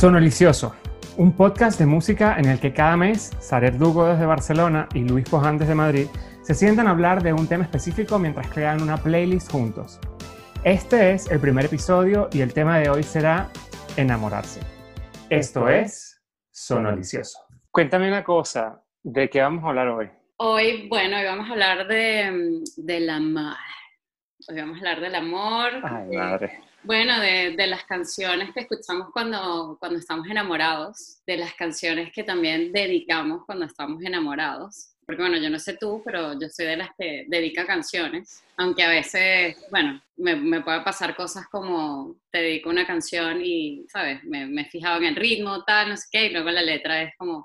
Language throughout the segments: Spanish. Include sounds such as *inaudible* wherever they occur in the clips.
Sonolicioso, un podcast de música en el que cada mes Saret Dugo desde Barcelona y Luis Poján desde Madrid se sientan a hablar de un tema específico mientras crean una playlist juntos. Este es el primer episodio y el tema de hoy será enamorarse. Esto es Sonolicioso. Cuéntame una cosa, ¿de qué vamos a hablar hoy? Hoy, bueno, hoy vamos a hablar de, del amor. Hoy vamos a hablar del amor. Ay, de- madre. Bueno, de, de las canciones que escuchamos cuando, cuando estamos enamorados, de las canciones que también dedicamos cuando estamos enamorados. Porque bueno, yo no sé tú, pero yo soy de las que dedica canciones, aunque a veces, bueno, me, me puede pasar cosas como te dedico una canción y, ¿sabes? Me, me he fijado en el ritmo, tal, no sé qué, y luego la letra es como,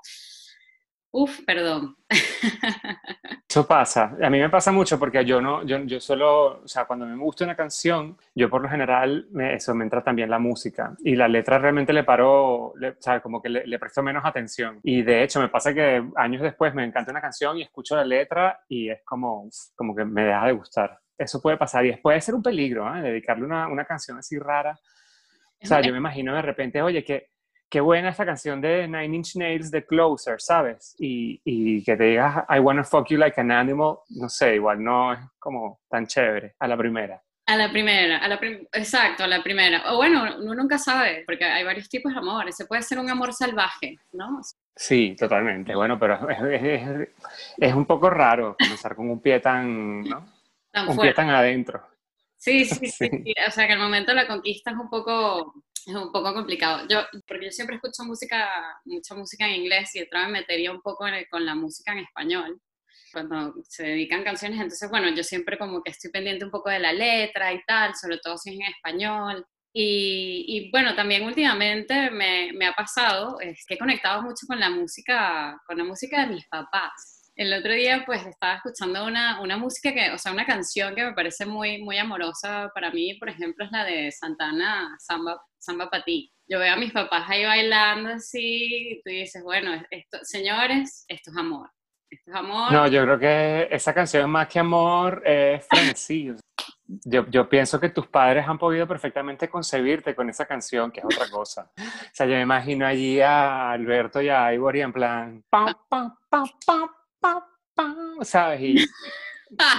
uff, perdón. *laughs* Eso pasa, a mí me pasa mucho porque yo no, yo, yo solo, o sea, cuando me gusta una canción, yo por lo general, me, eso me entra también la música y la letra realmente le paro, le- o sea, como que le, le presto menos atención. Y de hecho me pasa que años después me encanta una canción y escucho la letra y es como, como que me deja de gustar. Eso puede pasar y es- puede ser un peligro, ¿eh? dedicarle una, una canción así rara. O sea, yo me imagino de repente, oye, que qué buena esta canción de Nine Inch Nails de Closer, ¿sabes? Y, y que te digas, I wanna fuck you like an animal, no sé, igual no es como tan chévere a la primera. A la primera, a la prim- exacto, a la primera. O bueno, uno nunca sabe, porque hay varios tipos de amor. Ese puede ser un amor salvaje, ¿no? Sí, totalmente. Bueno, pero es, es- es- es un poco raro comenzar con un pie tan, ¿no? Tan Un pie tan adentro. Sí, sí, sí. O sea, que el momento de la conquista es un poco, es un poco complicado. Yo, porque yo siempre escucho música, mucha música en inglés y otra vez me metería un poco el- con la música en español. Cuando se dedican canciones, entonces, bueno, yo siempre como que estoy pendiente un poco de la letra y tal, sobre todo si es en español. Y, y, bueno, también últimamente me, me ha pasado, es que he conectado mucho con la música, con la música de mis papás. El otro día pues estaba escuchando una, una música que, o sea, una canción que me parece muy, muy amorosa para mí, por ejemplo, es la de Santana, Samba, Samba para ti. Yo veo a mis papás ahí bailando así, y tú dices, bueno, esto, señores, esto es amor. Esto es amor. No, yo creo que esa canción más que amor es frenesí. Yo, yo pienso que tus padres han podido perfectamente concebirte con esa canción, que es otra cosa. O sea, yo me imagino allí a Alberto y a Ivory en plan, pam, pam, pam, pam, pam, pam, ¿sabes? Y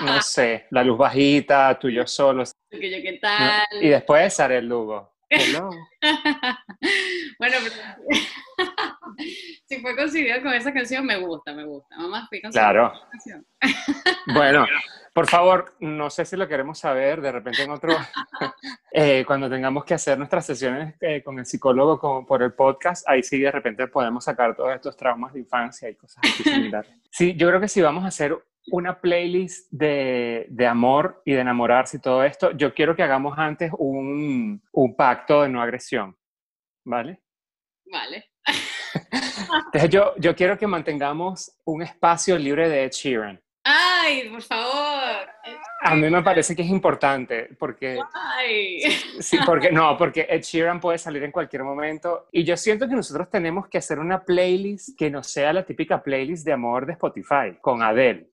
no *laughs* sé, la luz bajita, tú y yo solo. Que yo, ¿qué ¿no? tal? Y después Sarel Lugo. Hello. *laughs* bueno, pero *laughs* si fue coincidido con esa canción, me gusta, me gusta. Mamá, fui coincidido Claro. con esa canción. Bueno, por favor, no sé si lo queremos saber, de repente en otro, *laughs* eh, cuando tengamos que hacer nuestras sesiones eh, con el psicólogo con- por el podcast, ahí sí de repente podemos sacar todos estos traumas de infancia y cosas así similares. *laughs* Sí, yo creo que si vamos a hacer una playlist de, de amor y de enamorarse y todo esto, yo quiero que hagamos antes un, un pacto de no agresión, ¿vale? Vale. *laughs* Entonces yo, yo quiero que mantengamos un espacio libre de Ed Sheeran. Ay, por favor. A mí me parece que es importante porque Ay. Sí, porque no, porque Ed Sheeran puede salir en cualquier momento y yo siento que nosotros tenemos que hacer una playlist que no sea la típica playlist de amor de Spotify con Adele.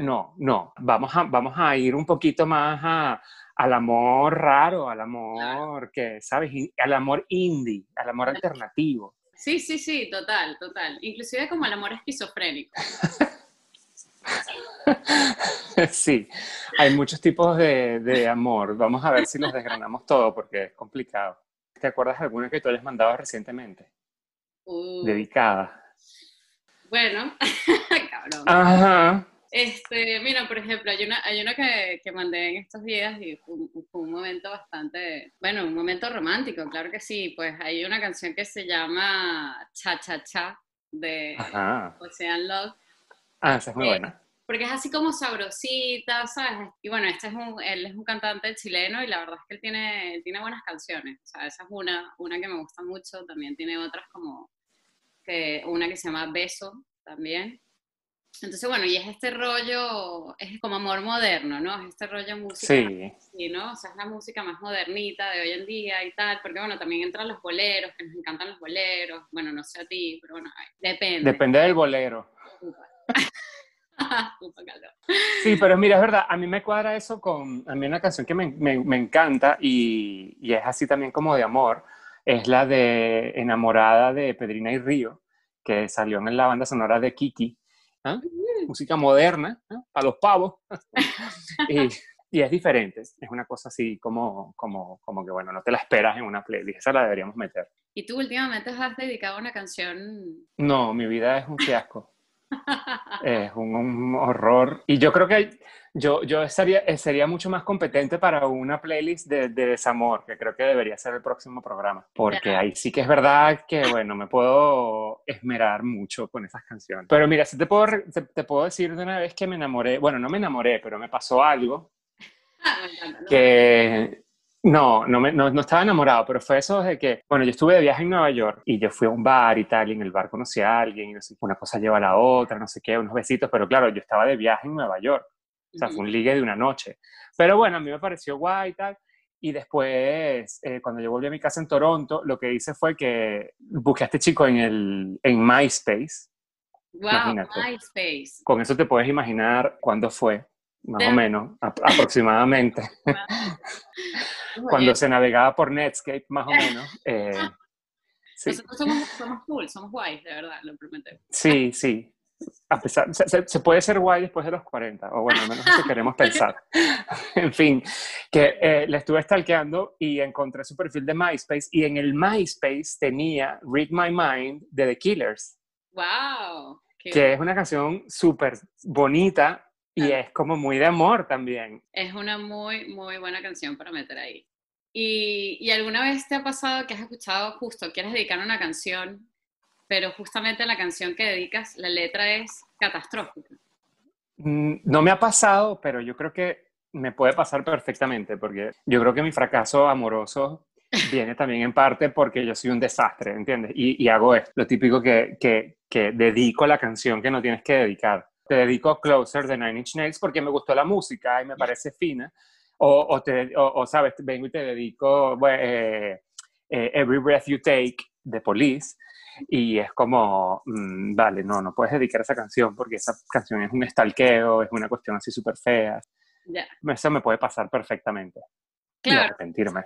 No, no, vamos a, vamos a ir un poquito más a- al amor raro, al amor que, ¿sabes? Al amor indie, al amor alternativo. Sí, sí, sí, total, total. Inclusive como el amor esquizofrénico. *laughs* *laughs* Sí, hay muchos tipos de, de amor. Vamos a ver si los desgranamos todo porque es complicado. ¿Te acuerdas de alguna que tú hayas mandado recientemente? Uh, Dedicada. bueno, *laughs* cabrón. Ajá. Este, mira, por ejemplo, hay una, hay una que, que mandé en estos días y fue un, fue un momento bastante, bueno, un momento romántico, claro que sí. Pues hay una canción que se llama Cha Cha Cha de. Ocean Love, Ah, esa es muy Eh, buena. porque es así como sabrosita, ¿sabes? Y bueno, este es un, él es un cantante chileno y la verdad es que él tiene, él tiene buenas canciones. O sea, esa es una, una que me gusta mucho. También tiene otras como que, una que se llama Beso también. Entonces, bueno, y es este rollo, es como amor moderno, ¿no? Es este rollo música, Sí, sí, ¿no? O sea, es la música más modernita de hoy en día y tal, porque bueno, también entran los boleros, que nos encantan los boleros. Bueno, no sé a ti, pero bueno, depende. depende del bolero. *laughs* Sí, pero mira, es verdad, a mí me cuadra eso con, a mí una canción que me, me- me encanta y, y es así también como de amor, es la de Enamorada de Pedrina y Río, que salió en la banda sonora de Kiki. Mm. Música moderna, ¿ah? a los pavos. *laughs* y, y es diferente, es una cosa así como, como, como que, bueno, no te la esperas en una playlist, esa la deberíamos meter. ¿Y tú últimamente has dedicado una canción? No, mi vida es un fiasco. Es un, un horror. Y yo creo que yo, yo estaría, sería mucho más competente para una playlist de, de desamor, que creo que debería ser el próximo programa. Porque ahí sí que es verdad que, bueno, me puedo esmerar mucho con esas canciones. Pero mira, sí te puedo, te, te puedo decir de una vez que me enamoré, bueno, no me enamoré, pero me pasó algo Ah, me encanta, ¿no? que no, no, me- no, no estaba enamorado, pero fue eso de que, bueno, yo estuve de viaje en Nueva York y yo fui a un bar y tal, y en el bar conocí a alguien, y no sé, una cosa lleva a la otra, no sé qué, unos besitos, pero claro, yo estaba de viaje en Nueva York, o sea, fue un ligue de una noche. Pero bueno, a mí me pareció guay y tal. Y después, eh, cuando yo volví a mi casa en Toronto, lo que hice fue que busqué a este chico en, el, en MySpace. Wow, imagínate. MySpace. Con eso te puedes imaginar cuándo fue, más o menos, aproximadamente. *laughs* cuando se navegaba por Netscape, más o menos. *laughs* eh, sí, Nosotros somos, somos cool, somos guays, de verdad, lo prometo. sí, sí. A pesar, se, se- puede ser guay después de los 40, o bueno, al menos eso *laughs* queremos pensar. *laughs* en fin, que eh, le estuve stalkeando y encontré su perfil de MySpace, y en el MySpace tenía Read My Mind de The Killers, Wow. qué que es una canción súper bonita y Ah. es como muy de amor también. Es una muy, muy buena canción para meter ahí. Y, y alguna vez te ha pasado que has escuchado justo, quieres dedicar una canción, pero justamente la canción que dedicas, la letra es catastrófica. Mm, No me ha pasado, pero yo creo que me puede pasar perfectamente, porque yo creo que mi fracaso amoroso *laughs* viene también en parte porque yo soy un desastre, ¿entiendes? Y, y hago esto, lo típico que, que, que dedico la canción que no tienes que dedicar. Te dedico Closer de Nine Inch Nails porque me gustó la música y me parece fina. O, o, te, o, o, sabes, vengo y te dedico bueno, eh, eh, Every Breath You Take de Police. Y es como, mmm, vale, no, no puedes dedicar esa canción porque esa canción es un estalqueo, es una cuestión así súper fea. Ya. Eso me puede pasar perfectamente. Y Claro. arrepentirme.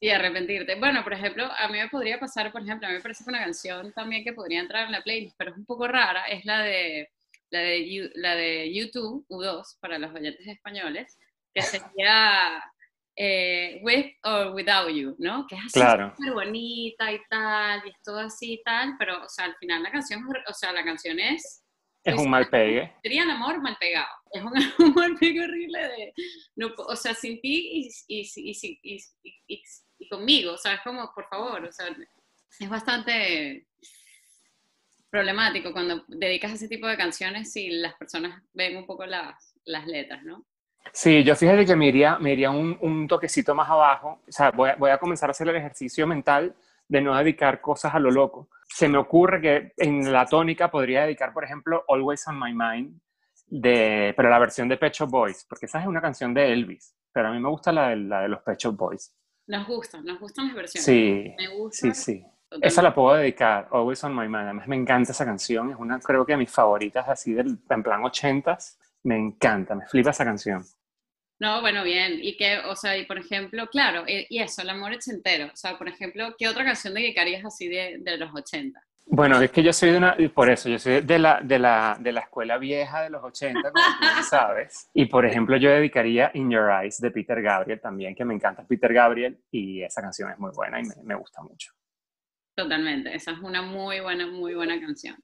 Y arrepentirte. Bueno, por ejemplo, a mí me podría pasar, por ejemplo, a mí me parece que una canción también que podría entrar en la playlist, pero es un poco rara, es la de la de, la de YouTube, U2, para los oyentes españoles, que sería eh, With or Without You, ¿no? Que es así Claro. súper bonita y tal, y es todo así y tal, pero, o sea, al final la canción, o sea, la canción es Es un mal pegue. sería el amor mal pegado. Es un *laughs* amor pegue horrible de, no, o sea, sin ti y, y, y, y, y, y- y conmigo, o sea, es como, por favor, o sea, es bastante problemático cuando dedicas ese tipo de canciones y las personas ven un poco las, las letras, ¿no? Sí, yo fíjate que me iría, me iría un, un toquecito más abajo. O sea, voy a, voy a comenzar a hacer el ejercicio mental de no dedicar cosas a lo loco. Se me ocurre que en la tónica podría dedicar, por ejemplo, Always on My Mind, de, pero la versión de Pet Shop Boys, porque esa es una canción de Elvis, pero a mí me gusta la de, la de los Pet Shop Boys. Nos gustan, nos gustan las versiones. Sí, Me gusta. sí, sí. totalmente. Esa la puedo dedicar, Always on My Mind. Además me encanta esa canción, es una, creo que de mis favoritas así del, en plan ochentas. Me encanta, me flipa esa canción. No, bueno, bien. Y que, o sea, y por ejemplo, claro, y y eso, el amor entero. O sea, por ejemplo, ¿qué otra canción dedicarías así de, de los 80? Bueno, es que yo soy de una, por eso, yo soy de la, de la, de la escuela vieja de los 80, como tú sabes. Y por ejemplo, yo dedicaría In Your Eyes de Peter Gabriel también, que me encanta Peter Gabriel y esa canción es muy buena y me, me gusta mucho. Totalmente. Esa es una muy buena, muy buena canción.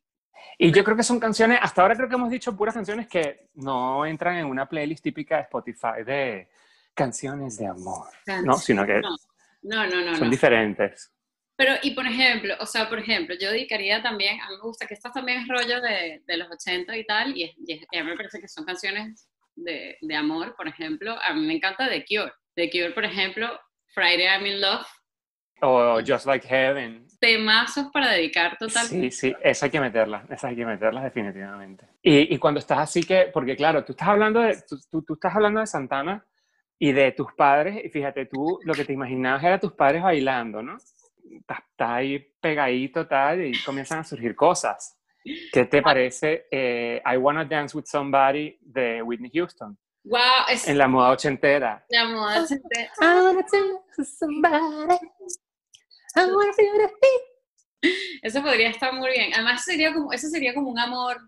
Y yo creo que son canciones, hasta ahora creo que hemos dicho puras canciones que no entran en una playlist típica de Spotify de canciones de amor, ¿no? Sino que No, no, no, no. son no. diferentes. Pero, y por ejemplo, o sea, por ejemplo, yo dedicaría también, a mí me gusta que esto también es rollo de, de los 80 y tal, y, es- y es- y a mí me parece que son canciones de, de amor, por ejemplo, a mí me encanta The Cure. The Cure, por ejemplo, Friday I'm in Love, O Just Like Heaven. Temazos para dedicar totalmente. Sí, sí, esa hay que meterlas, esas hay que meterlas definitivamente. Y, y cuando estás así que, porque claro, tú estás hablando de, tú, tú- tú estás hablando de Santana y de tus padres, y fíjate, tú lo que te imaginabas era tus padres bailando, ¿no? Estás, estás ahí pegadito tal y comienzan a surgir cosas. ¿Qué te parece eh, I Wanna Dance With Somebody de Whitney Houston? Wow, es En la moda ochentera. la moda ochentera. I wanna dance with somebody. Amor fiebre. Eso podría estar muy bien. Además, sería como, eso sería como un amor,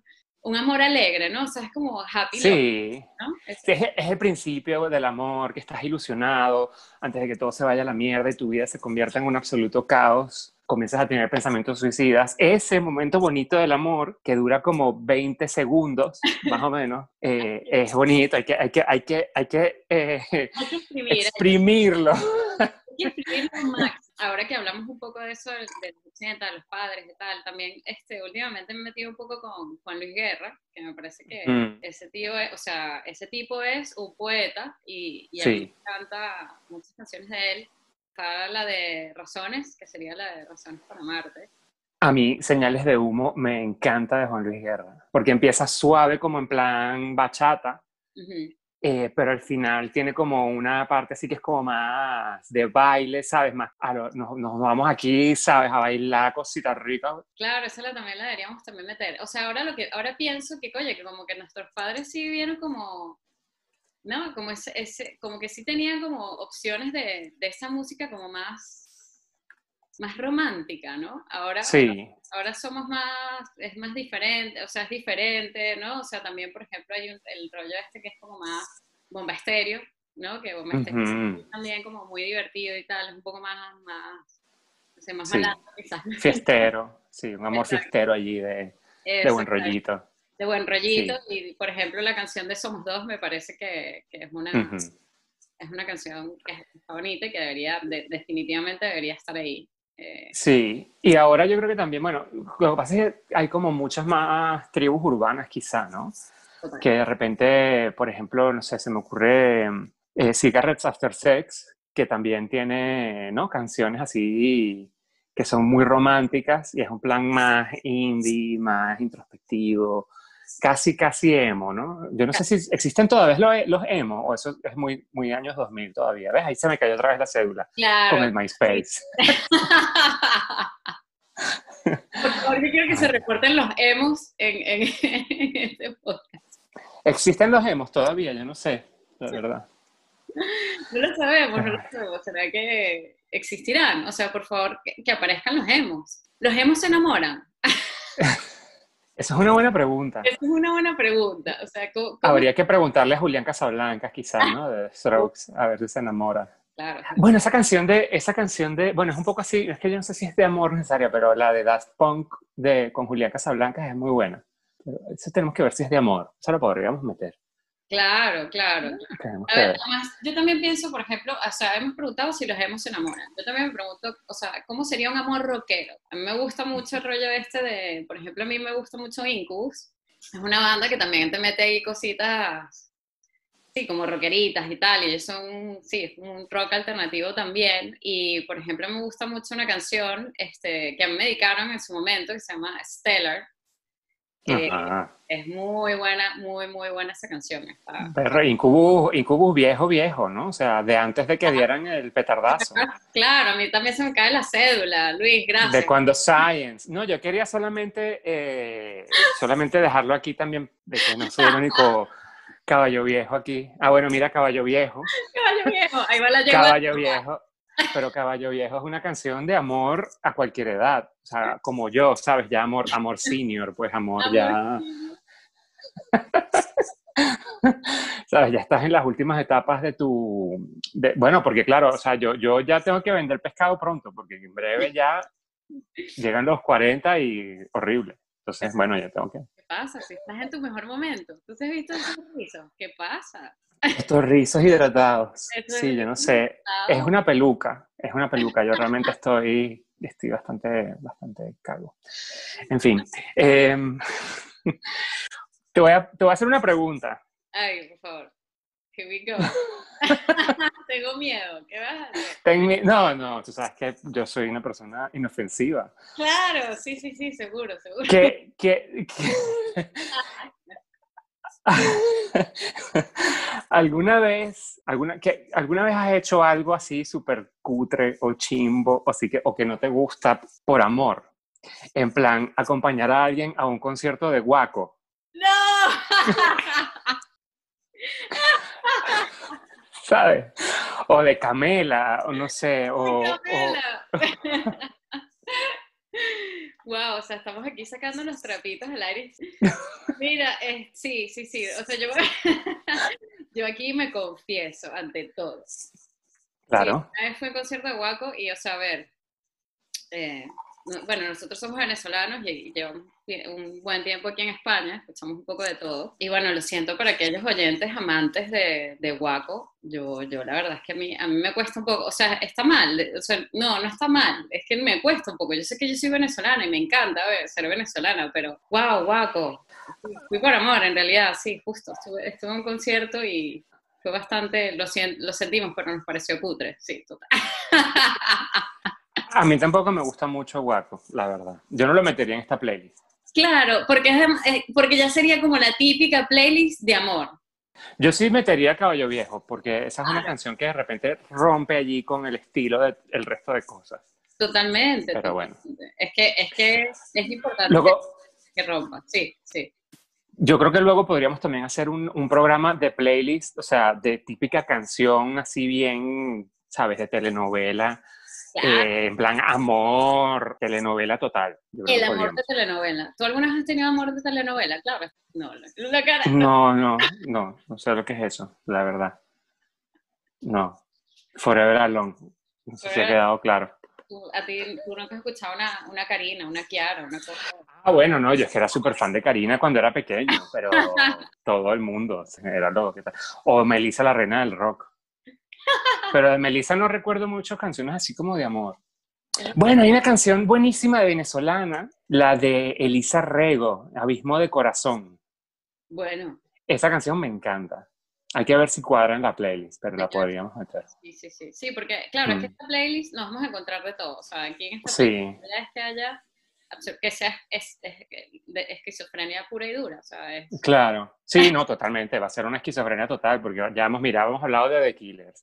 un amor alegre, ¿no? O sea, es como happy. Sí, ¿no? es, es, el principio del amor, que estás ilusionado antes de que todo se vaya a la mierda y tu vida se convierta en un absoluto caos. Comienzas a tener pensamientos suicidas. Ese momento bonito del amor, que dura como 20 segundos, *laughs* más o menos, eh, es bonito. Hay que, hay que, hay que, hay que, eh, Hay que exprimir, exprimirlo. Que max. Ahora que hablamos un poco de eso, del occidental, los padres y tal, también este, últimamente me he metido un poco con Juan Luis Guerra, que me parece que Mm. ese tío es, o sea, ese tipo es un poeta y, y a Sí. mí me encanta muchas canciones de él. Está la de Razones, que sería la de Razones para Marte. A mí, Señales de Humo me encanta de Juan Luis Guerra, porque empieza suave como en plan bachata, Ujú. Eh, pero al final tiene como una parte así que es como más de baile, ¿sabes? Más, lo- nos, nos vamos aquí, ¿sabes? A bailar cositas ricas. Claro, esa la, también la deberíamos también meter. O sea, ahora lo que ahora pienso que, oye, que como que nuestros padres sí vieron como, ¿no? Como ese, ese como que sí tenían como opciones de, de esa música como más, más romántica, ¿no? Ahora, Sí, ahora somos más, es más diferente, o sea, es diferente, ¿no? O sea, también, por ejemplo, hay un- el rollo este que es como más bomba estéreo, ¿no? Que bomba estéreo es también como muy divertido y tal, es un poco más, más, no sé, más Sí. malandro quizás. fiestero, sí, un amor Exacto. fiestero allí de, de buen rollito. de buen rollito y por ejemplo la canción de Somos Dos me parece que, que es una es una canción que está bonita y que debería de- definitivamente debería estar ahí Eh, Sí, y ahora yo creo que también, bueno, lo que pasa es que hay como muchas más tribus urbanas quizá, ¿no? total. que de repente, por ejemplo, no sé, se me ocurre eh, Cigarettes After Sex, que también tiene, ¿no? Canciones así que son muy románticas y es un plan más indie, más introspectivo, casi, casi emo, ¿no? Yo no sé si existen todavía los, los emo o eso es muy, muy años 2000 todavía, ¿ves? Ahí se me cayó otra vez la cédula con el claro MySpace. por favor yo quiero que se reporten los emos en, en, en este podcast ¿Existen los emos todavía? Yo no sé, la verdad. no lo sabemos no lo sabemos será que existirán o sea por favor que, que aparezcan los emos los emos se enamoran *laughs* Esa es una buena pregunta. esa es una buena pregunta o sea ¿cómo, cómo- Habría que preguntarle a Julián Casablancas, quizás, ¿no? De *laughs* Strokes, a ver si se enamora. claro Bueno, esa canción de, esa canción de, bueno, es un poco así, es que yo no sé si es de amor necesaria, pero la de Daft Punk de, con Julián Casablancas es muy buena. Pero eso tenemos que ver si es de amor. Eso lo podríamos meter. Claro claro Tenemos A que ver, ver. además, yo también pienso, por ejemplo, o sea, hemos preguntado si los hemos se enamoran. Yo también me pregunto, o sea, ¿cómo sería un amor rockero? A mí me gusta mucho el rollo este de, por ejemplo, a mí me gusta mucho Incubus. Es una banda que también te mete ahí cositas, sí, como rockeritas y tal, y ellos son, sí, es un rock alternativo también. Y, por ejemplo, me gusta mucho una canción este, que a mí me dedicaron en su momento, que se llama Stellar. Que Ajá. es muy buena, muy, muy buena esa canción. Está, Pero Incubus, Incubus viejo, viejo, ¿no? O sea, de antes de que dieran el petardazo. *laughs* Claro, a mí también se me cae la cédula, Luis, gracias. De cuando Science. No, yo quería solamente, eh, solamente dejarlo aquí también, de que no soy el único caballo viejo aquí. Ah, bueno, mira, caballo viejo. Caballo viejo, ahí va la *laughs* yegua. Caballo Viejo. Pero Caballo Viejo es una canción de amor a cualquier edad. O sea, como yo, ¿sabes? Ya amor, amor senior, pues amor, Amor ya. *laughs* ¿Sabes? Ya estás en las últimas etapas de tu. de- bueno, porque claro, o sea, yo, yo ya tengo que vender pescado pronto, porque en breve ya llegan los 40 y horrible. Entonces, bueno, ya tengo que. ¿Qué pasa? Si estás en tu mejor momento. ¿Tú te has visto rizos? ¿Qué pasa? Estos rizos hidratados. *laughs* Eso Sí, es yo no sé. Es una peluca, es una peluca. Yo realmente estoy, estoy bastante, bastante cago. En fin, em, *laughs* te, voy a, te voy a hacer una pregunta. Ay, por favor. Here we go. *laughs* Tengo miedo. ¿Qué vas a hacer? No, no, tú sabes que yo soy una persona inofensiva. Claro, sí, sí, sí, seguro, seguro. ¿Qué, qué, qué- *laughs* ¿Alguna vez, alguna, que, ¿Alguna vez has hecho algo así súper cutre o chimbo o, así que, o que no te gusta por amor? En plan, acompañar a alguien a un concierto de guaco. ¡No! *laughs* ¿sabes? O de Camela, o no sé, o... Camela. *laughs* Wow, o sea, estamos aquí sacando los trapitos al aire. *laughs* Mira, eh, sí, sí, sí. O sea, yo, *laughs* yo aquí me confieso ante todos. Claro. Sí, una vez fue el concierto de Guaco y, o sea, a ver, eh, bueno, nosotros somos venezolanos y llevamos un buen tiempo aquí en España, escuchamos un poco de todo. Y bueno, lo siento para aquellos oyentes amantes de, de Waco. Yo, yo la verdad es que a mí, a mí me cuesta un poco, o sea, está mal, o sea, no, no está mal, es que me cuesta un poco. Yo sé que yo soy venezolana y me encanta ser venezolana, pero wow, Waco. Fui por amor, en realidad, sí, justo. Estuve, estuve en un concierto y fue bastante, lo, lo sentimos, pero nos pareció putre, sí, total. *laughs* A mí tampoco me gusta mucho Waco, la verdad. Yo no lo metería en esta playlist. Claro, porque, es porque ya sería como la típica playlist de amor. Yo sí metería Caballo Viejo, porque esa es una canción que de repente rompe allí con el estilo del resto de cosas. Totalmente. Pero bueno. Es que, es que es importante que rompa, sí, sí. Yo creo que luego podríamos también hacer un, un, programa de playlist, o sea, de típica canción así bien, ¿sabes? De telenovela, eh, en plan amor, telenovela total. El amor de telenovela. ¿Tú alguna vez has tenido amor de telenovela? Claro. No, la cara. No, no, no, no sé lo que es eso, la verdad. No. Forever Alone. No sé si ha quedado claro. a ti, tú no has escuchado una, una Karina, una Kiara, una cosa. Ah, bueno, no, yo es que era súper fan de Karina cuando era pequeño, pero *laughs* todo el mundo era loco. O Melissa, la reina del rock. Pero de Melissa no recuerdo muchas canciones así como de amor. Bueno, hay una canción buenísima de venezolana, la de Elisa Rego, Abismo de Corazón. Bueno. Esa canción me encanta. Hay que ver si cuadra en la playlist, pero la podríamos meter. Sí, sí, sí. Sí, porque claro, es que mm. esta playlist nos vamos a encontrar de todo. O sea, aquí en esta sí. Que sea es, esquizofrenia pura y dura. Claro, sí, no, totalmente, va a ser una esquizofrenia total, porque ya hemos mirado, hemos hablado de The Killers,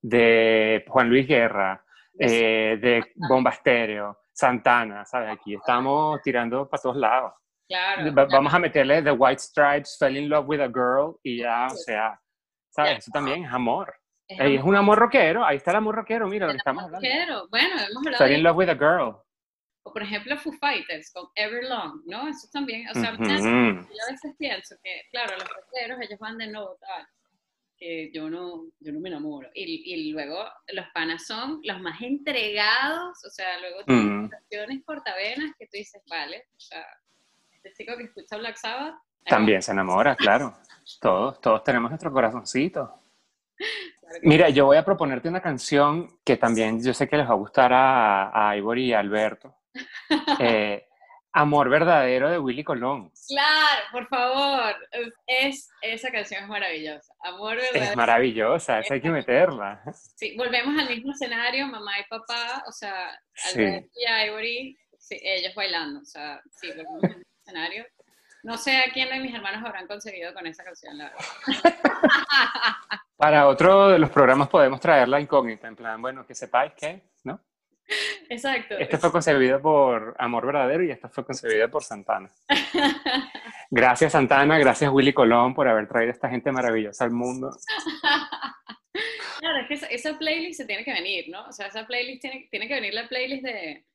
de Juan Luis Guerra, eh, de Bomba Estéreo, Santana, ¿sabes? Aquí estamos tirando para todos lados. Claro, Vamos a meterle The White Stripes, Fell in Love with a Girl y ya, o sea, ¿sabes? Eso también es amor. Es, un amor rockero, ahí está el amor rockero, mira lo que estamos hablando. Bueno, hemos hablado Fell in Love with a Girl. O por ejemplo Foo Fighters con Everlong, ¿no? Eso también, o sea, yo a veces pienso que, claro, los rockeros ellos van de nuevo tal que yo no, yo no me enamoro. Y, y, luego los panas son los más entregados, o sea, luego tienen canciones portavenas que tú dices, vale, o sea, este chico que escucha Black Sabbath. También se enamora, claro. Todos, todos tenemos nuestro corazoncito. Mira, yo voy a proponerte una canción que también yo sé que les va a gustar a, a Ivory y a Alberto. Eh, Amor verdadero de Willy Colón. Claro, por favor. Es, esa canción es maravillosa. Amor verdadero. Es maravillosa, esa hay que meterla. Sí, volvemos al mismo escenario, mamá y papá, o sea, Alberto y Ivory, ellos bailando, o sea, sí, volvemos al mismo escenario. No sé a quién de mis hermanos habrán conseguido con esa canción, la verdad. *laughs* Para otro de los programas podemos traer la incógnita, en plan, bueno, que sepáis que. *laughs* Exacto. Este fue concebido por Amor Verdadero y esta fue concebida por Santana. *laughs* Gracias Santana, gracias Willy Colón por haber traído a esta gente maravillosa al mundo. *laughs* Claro, es que esa, playlist se tiene que venir, ¿no? O sea, esa playlist tiene, tiene que venir la playlist de,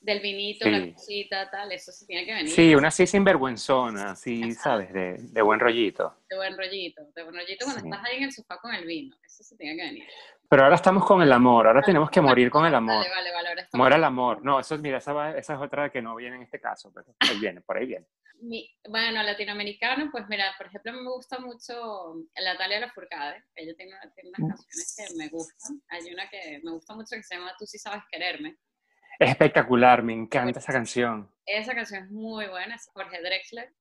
del vinito, la cosita, tal, eso se tiene que venir. Sí, una así sinvergüenzona, así, ¿sabes? De, de, buen rollito. De buen rollito, de buen rollito cuando estás ahí en el sofá con el vino, eso se tiene que venir. Pero ahora estamos con el amor, ahora tenemos que morir con el amor. Vale, vale, vale. Ahora Muera el amor. No, eso, mira, esa, esa, es otra que no viene en este caso, pero ahí viene, por ahí viene. bueno, latinoamericano, pues mira, por ejemplo, me gusta mucho Natalia Lafourcade. Ella tiene, tiene unas canciones que me gustan. Hay una que me gusta mucho que se llama Tú sí sabes quererme. Es espectacular, me encanta esa canción. Esa canción es muy buena, es Jorge Drexler.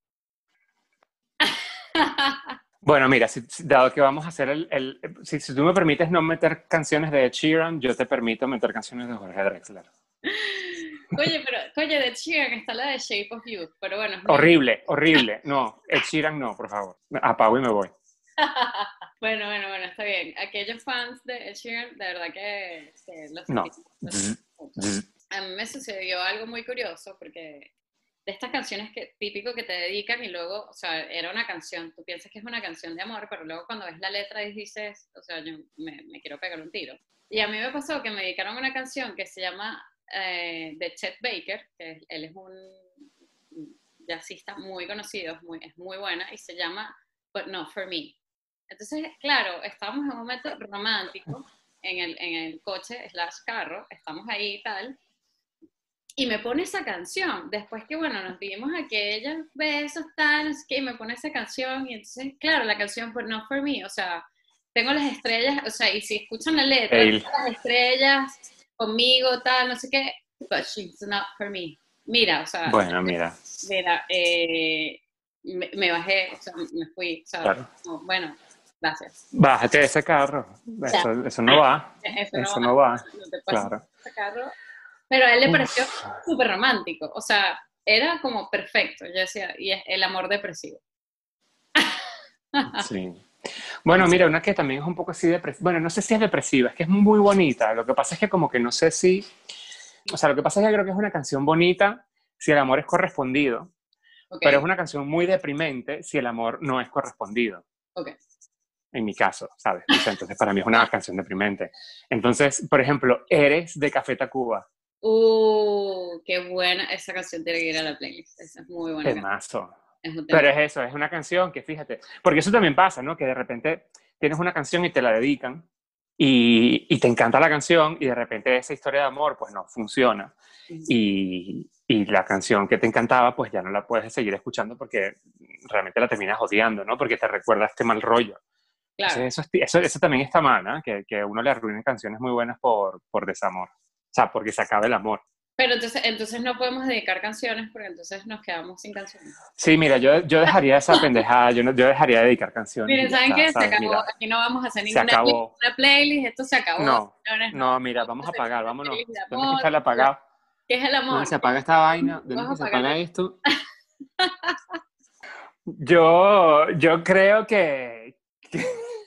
*laughs* Bueno, mira, dado que vamos a hacer el... si, tú me permites no meter canciones de Ed Sheeran, yo te permito meter canciones de Jorge Drexler. *laughs* Oye, pero, oye, de Ed Sheeran está la de Shape of You, pero bueno. horrible, horrible. No, Ed Sheeran no, por favor. Apago y me voy. *laughs* bueno, bueno, bueno, está bien. Aquellos fans de Ed Sheeran, de verdad que, los No. a mí me sucedió algo muy curioso porque de estas canciones que típico que te dedican y luego, o sea, era una canción, tú piensas que es una canción de amor, pero luego cuando ves la letra y dices, o sea, yo me, me quiero pegar un tiro. Y a mí me pasó que me dedicaron una canción que se llama eh, de Chet Baker, que él es un jazzista muy conocido, es muy, es muy buena, y se llama But Not For Me. Entonces, claro, estábamos en un momento romántico en el, en el coche slash carro, estamos ahí y tal, y me pone esa canción. Después que, bueno, nos dimos aquellos besos, tal, no sé y me pone esa canción. Y entonces, claro, la canción, but not for me. O sea, tengo las estrellas, o sea, y si escuchan la letra, las estrellas conmigo, tal, no sé qué, but she's not for me. Mira, o sea. Bueno, mira. Mira, eh, me, bajé, o sea, me fui, o sea, bueno, gracias. Bájate de ese carro. Eso, eso no va. *laughs* Eso no, va. No te claro. ese carro pero a él le pareció súper romántico, o sea, era como perfecto, yo decía, y es el amor depresivo. Sí. Bueno, mira, una que también es un poco así depresiva, bueno, no sé si es depresiva, es que es muy bonita, lo que pasa es que como que no sé si, o sea, lo que pasa es que creo que es una canción bonita si el amor es correspondido, pero es una canción muy deprimente si el amor no es correspondido. Okay. En mi caso, ¿sabes? entonces para mí es una canción deprimente. Entonces, por ejemplo, Eres de Café Tacuba. Uh, qué buena. Esa canción tiene que ir a la playlist. Esa es muy buena. Temazo. Pero es eso, es una canción que fíjate, porque eso también pasa, ¿no? Que de repente tienes una canción y te la dedican y, y te encanta la canción y de repente esa historia de amor pues no funciona y, y, la canción que te encantaba pues ya no la puedes seguir escuchando porque realmente la terminas odiando, ¿no? Porque te recuerda este mal rollo. Claro. eso, eso, eso, también está mal, ¿no? Que, que uno le arruinen canciones muy buenas por, por desamor sea, porque se acaba el amor. Pero entonces, entonces no podemos dedicar canciones porque entonces nos quedamos sin canciones. Sí, mira, yo, yo dejaría esa pendejada, yo, no, yo dejaría de dedicar canciones. Miren, ¿saben qué? Se acabó, aquí no vamos a hacer ninguna una playlist, esto se acabó. No, no, mira, vamos a apagar, vámonos. ¿Dónde está el apagado? ¿Qué es el amor? ¿Dónde se apaga esta vaina? ¿Dónde se apaga esto? *laughs* yo, yo creo que, que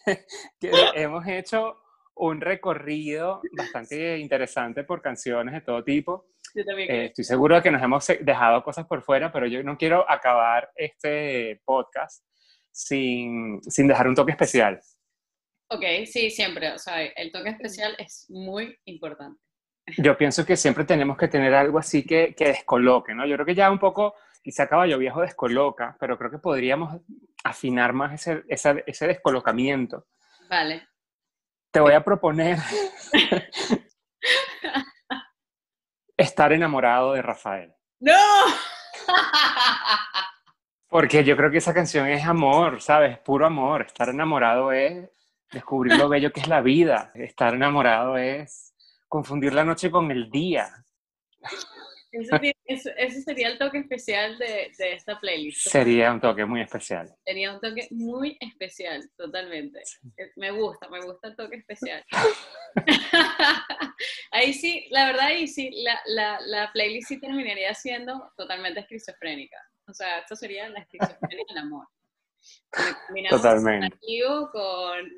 *laughs* hemos hecho un recorrido bastante interesante por canciones de todo tipo. Eh, estoy seguro de que nos hemos dejado cosas por fuera, pero yo no quiero acabar este podcast sin, sin dejar un toque especial. Ok, sí, siempre. O sea, el toque especial es muy importante. Yo pienso que siempre tenemos que tener algo así que, que descoloque, ¿no? Yo creo que ya un poco, quizá Caballo Viejo descoloca, pero creo que podríamos afinar más ese, ese, ese descolocamiento. Vale te voy a proponer estar enamorado de Rafael. ¡No! Porque yo creo que esa canción es amor, ¿sabes? Puro amor. Estar enamorado es descubrir lo bello que es la vida. Estar enamorado es confundir la noche con el día. Ese, sería el toque especial de, esta playlist. Sería un toque muy especial. Sería un toque muy especial, totalmente. Eh, me gusta, me gusta el toque especial. *laughs* ahí sí, la verdad, ahí sí, la, la, la, playlist sí terminaría siendo totalmente esquizofrénica. O sea, esto sería la esquizofrenia del amor. Totalmente. Con, con,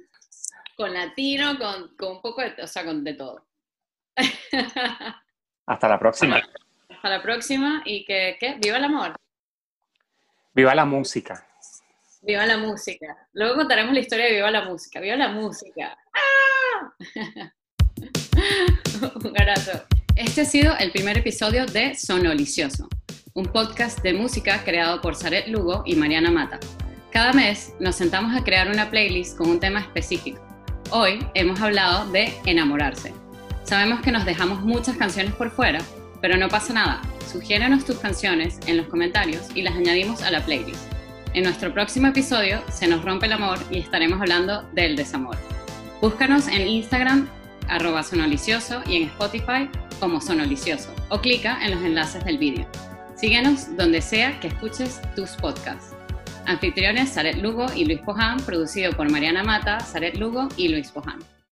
con latino, con, con un poco de, o sea, con de todo. *laughs* Hasta la próxima. Hasta la próxima y que, ¿qué? ¡Viva el amor! ¡Viva la música! ¡Viva la música! Luego contaremos la historia de Viva la música. ¡Viva la música! ¡Ah! *laughs* un abrazo. Este ha sido el primer episodio de Sonolicioso, un podcast de música creado por Saret Lugo y Mariana Mata. Cada mes nos sentamos a crear una playlist con un tema específico. Hoy hemos hablado de enamorarse. Sabemos que nos dejamos muchas canciones por fuera, pero no pasa nada, sugiérenos tus canciones en los comentarios y las añadimos a la playlist. En nuestro próximo episodio se nos rompe el amor y estaremos hablando del desamor. Búscanos en Instagram arroba sonolicioso y en Spotify como sonolicioso o clica en los enlaces del vídeo. Síguenos donde sea que escuches tus podcasts. Anfitriones Saret Lugo y Luis Poján, producido por Mariana Mata, Saret Lugo y Luis Poján.